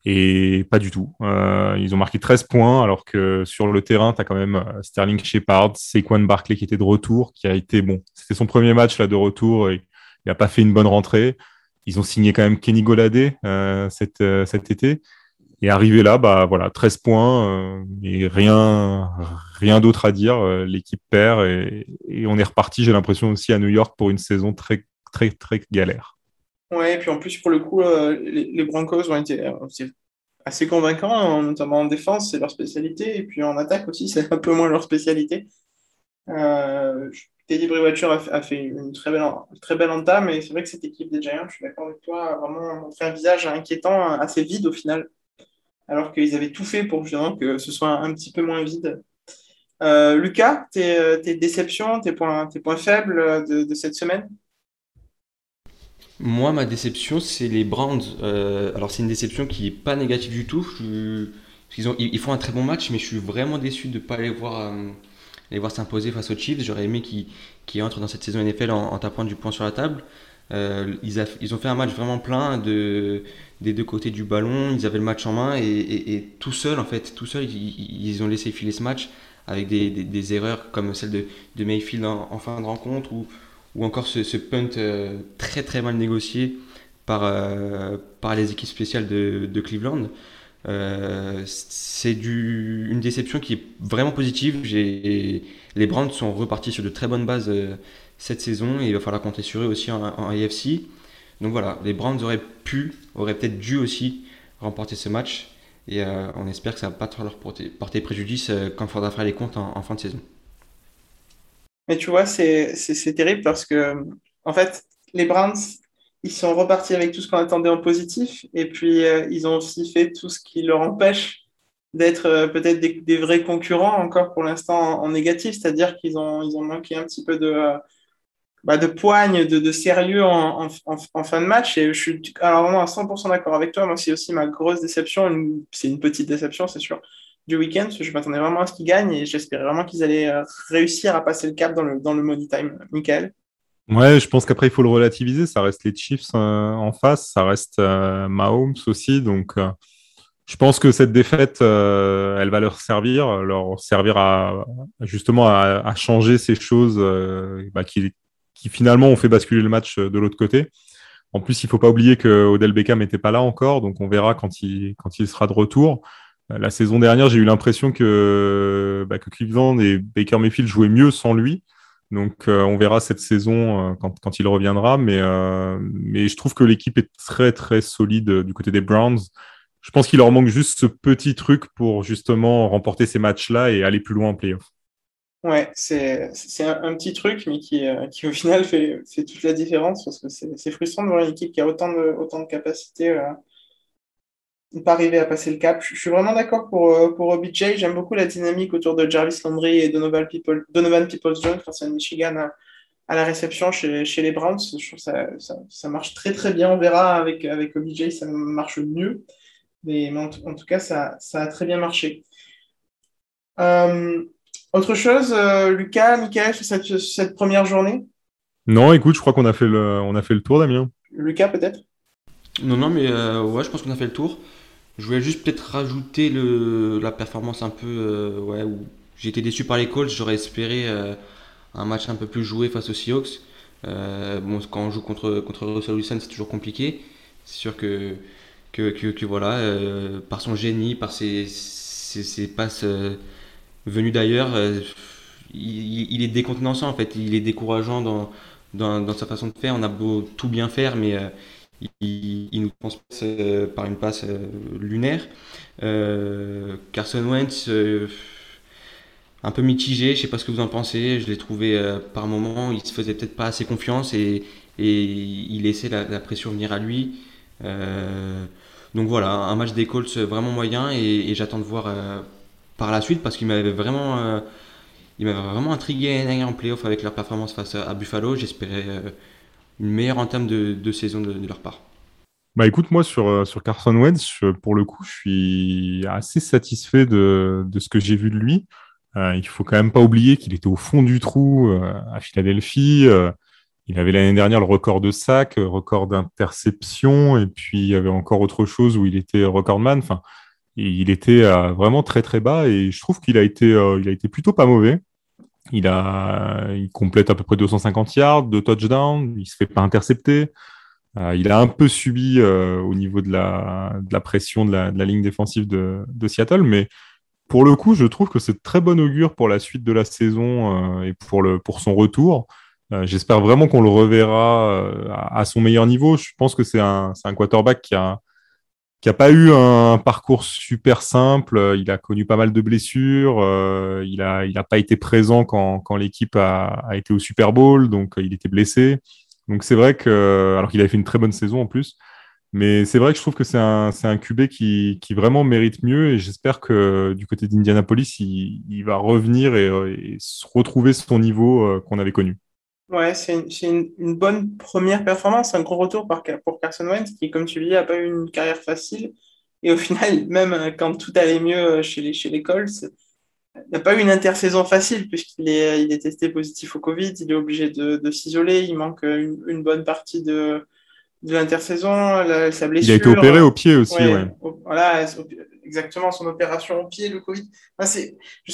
[SPEAKER 2] Et pas du tout. Euh, ils ont marqué 13 points, alors que sur le terrain, tu as quand même Sterling Shepard, Saquon Barkley qui était de retour, qui a été bon. C'était son premier match là de retour et il n'a pas fait une bonne rentrée. Ils ont signé quand même Kenny Goladé cet, cet été. Et arrivé là, bah voilà, 13 points euh, et rien, rien d'autre à dire. Euh, l'équipe perd et, on est reparti. J'ai l'impression aussi à New York pour une saison très, très, très galère.
[SPEAKER 1] Ouais, et puis en plus pour le coup, euh, les, Broncos ont été assez convaincants, hein, notamment en défense, c'est leur spécialité, et puis en attaque aussi, c'est un peu moins leur spécialité. Teddy Bridgewater a, a, fait une très belle, très belle entame, et c'est vrai que cette équipe des Giants, je suis d'accord avec toi, a vraiment fait un visage inquiétant, assez vide au final alors qu'ils avaient tout fait pour que ce soit un, petit peu moins vide. Euh, Lucas, tes, euh, tes, déceptions, tes points, faibles euh, de, cette semaine?
[SPEAKER 3] Moi, ma déception, c'est les Browns. alors, c'est une déception qui n'est pas négative du tout. ils, ont, ils, font un très bon match, mais je suis vraiment déçu de ne pas les voir, voir s'imposer face aux Chiefs. J'aurais aimé qu'ils entrent dans cette saison NFL en, tapant du poing sur la table. Ils, ils, ont fait un match vraiment plein de, des deux côtés du ballon, ils avaient le match en main et, tout seul en fait, tout seul, ils, ont laissé filer ce match avec des, erreurs comme celle de, Mayfield en, fin de rencontre ou, encore ce, punt euh, très très mal négocié par, euh, les équipes spéciales de, Cleveland. Euh, c'est une déception qui est vraiment positive. Les Browns sont repartis sur de très bonnes bases cette saison il va falloir compter sur eux aussi en, en AFC. Donc voilà, les Browns auraient pu, auraient peut-être dû aussi remporter ce match. Et euh, on espère que ça ne va pas trop leur porter, préjudice euh, quand il faudra faire les comptes en, fin de saison.
[SPEAKER 1] Mais tu vois, c'est terrible parce que, en fait, les Browns, ils sont repartis avec tout ce qu'on attendait en positif. Et puis, euh, ils ont aussi fait tout ce qui leur empêche d'être peut-être des, vrais concurrents encore pour l'instant en, négatif. C'est-à-dire qu'ils ont, ils ont manqué un petit peu de bah, de poigne, de, sérieux en, fin de match. Et je suis alors vraiment à 100% d'accord avec toi. Moi, c'est aussi ma grosse déception. C'est une petite déception, c'est sûr, du week-end. Je m'attendais vraiment à ce qu'ils gagnent et j'espérais vraiment qu'ils allaient euh, réussir à passer le cap dans le, dans le money time. Michael?
[SPEAKER 2] Ouais, je pense qu'après, il faut le relativiser. Ça reste les Chiefs euh, en face, ça reste euh, Mahomes aussi. Donc, je pense que cette défaite, elle va leur servir, leur servir à justement à changer ces choses bah, qui, qui finalement ont fait basculer le match euh, de l'autre côté. En plus, il faut pas oublier que Odell Beckham n'était pas là encore, donc on verra quand il, quand il sera de retour. la saison dernière, j'ai eu l'impression que, bah, que Cleveland et Baker Mayfield jouaient mieux sans lui. Donc, on verra cette saison quand, quand, il reviendra. Mais, mais je trouve que l'équipe est très, très solide du côté des Browns. Je pense qu'il leur manque juste ce petit truc pour justement remporter ces matchs-là et aller plus loin en playoff.
[SPEAKER 1] Ouais, c'est un, petit truc, mais qui, euh, qui au final fait, fait, toute la différence parce que c'est frustrant de voir une équipe qui a autant de, autant de capacités euh, ne pas arriver à passer le cap. Je, suis vraiment d'accord pour, euh, OBJ. J'aime beaucoup la dynamique autour de Jarvis Landry et Donovan, People, Donovan Peoples-Jones face à Michigan à, la réception chez, chez les Browns. Je trouve ça, ça, ça, marche très très bien. On verra avec, avec OBJ, ça marche mieux. Mais, en, tout cas, ça, ça, a très bien marché. Euh, autre chose, euh, Lucas, Michael, sur cette, cette, première journée?
[SPEAKER 2] Non, écoute, je crois qu'on a, fait le, on a fait le tour, Damien.
[SPEAKER 1] Lucas, peut-être?
[SPEAKER 3] Non, non, mais euh, ouais, je pense qu'on a fait le tour. Je voulais juste peut-être rajouter le, la performance un peu euh, ouais, où j'ai été déçu par les Colts. J'aurais espéré un match un peu plus joué face aux Seahawks. bon, quand on joue contre, contre Russell Wilson, c'est toujours compliqué. C'est sûr que, que, que, voilà, par son génie, par ses, ses, ses passes venu d'ailleurs, euh, il, est décontenançant en fait, il est décourageant dans, sa façon de faire. On a beau tout bien faire, mais euh, il, nous transpasse euh, par une passe lunaire. Carson Wentz, un peu mitigé, je sais pas ce que vous en pensez. Je l'ai trouvé par moment, il se faisait peut-être pas assez confiance et, il laissait la, pression venir à lui. donc voilà, un match des Colts vraiment moyen et j'attends de voir par la suite parce qu'il m'avait vraiment, euh, il m'avait vraiment intrigué en playoff avec leur performance face à Buffalo. J'espérais euh, une meilleure entame de, de saison de, leur part.
[SPEAKER 2] Bah écoute, moi sur, euh, sur Carson Wentz, pour le coup, je suis assez satisfait de, de ce que j'ai vu de lui. Il faut quand même pas oublier qu'il était au fond du trou à Philadelphie. il avait l'année dernière le record de sac, record d'interception, et puis il y avait encore autre chose où il était recordman. Enfin, il était euh, vraiment très très bas et je trouve qu'il a été, euh, il a été plutôt pas mauvais. Il a, il complète à peu près 250 yards, de touchdowns, il se fait pas intercepter. Euh, il a un peu subi au niveau de la, de la pression de la, ligne défensive de, Seattle, mais pour le coup, je trouve que c'est très bon augure pour la suite de la saison et pour, le, pour son retour. J'espère vraiment qu'on le reverra à, à, son meilleur niveau. Je pense que c'est un, un quarterback qui a, qui a pas eu un parcours super simple. Il a connu pas mal de blessures. Euh, il a, il a pas été présent quand, quand l'équipe a, a, été au Super Bowl, donc euh, il était blessé. Donc c'est vrai que, alors qu'il avait fait une très bonne saison en plus, mais c'est vrai que je trouve que c'est un, c'est un QB qui, qui vraiment mérite mieux et j'espère que du côté d'Indianapolis, il, va revenir et, et, retrouver son niveau euh, qu'on avait connu.
[SPEAKER 1] Ouais, c'est une, une, bonne première performance, un gros retour pour, pour Carson Wentz, qui, comme tu le dis, n'a pas eu une carrière facile. Et au final, même euh, quand tout allait mieux euh, chez les, chez les Colts, n'a pas eu une intersaison facile, puisqu'il est, il est testé positif au Covid, il est obligé de, de s'isoler, il manque une, une, bonne partie de, de l'intersaison, sa blessure.
[SPEAKER 2] Il a été opéré au pied aussi, ouais. ouais.
[SPEAKER 1] Voilà, exactement son opération au pied, le Covid.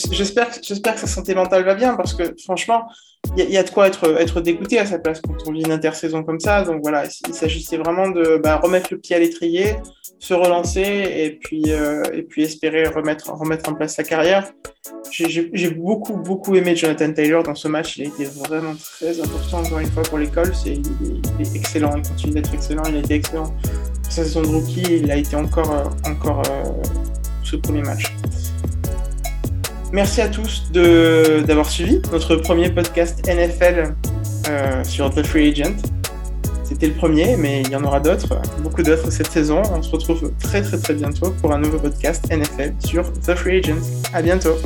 [SPEAKER 1] J'espère que sa santé mentale va bien parce que franchement, il y, a de quoi être, dégoûté à sa place quand on vit une intersaison comme ça. Donc voilà, il s'agissait vraiment de bah, remettre le pied à l'étrier, se relancer et puis, euh, espérer remettre, remettre en place sa carrière. J'ai beaucoup, beaucoup aimé Jonathan Taylor dans ce match. Il a été vraiment très important, encore une fois, pour l'école. Il, il, est excellent, il continue d'être excellent. Il a été excellent sa saison de rookie. Il a été encore, euh, encore euh, ce premier match. Merci à tous d'avoir suivi notre premier podcast NFL euh, sur The Free Agent. C'était le premier, mais il y en aura d'autres, beaucoup d'autres cette saison. On se retrouve très très très bientôt pour un nouveau podcast NFL sur The Free Agent. À bientôt.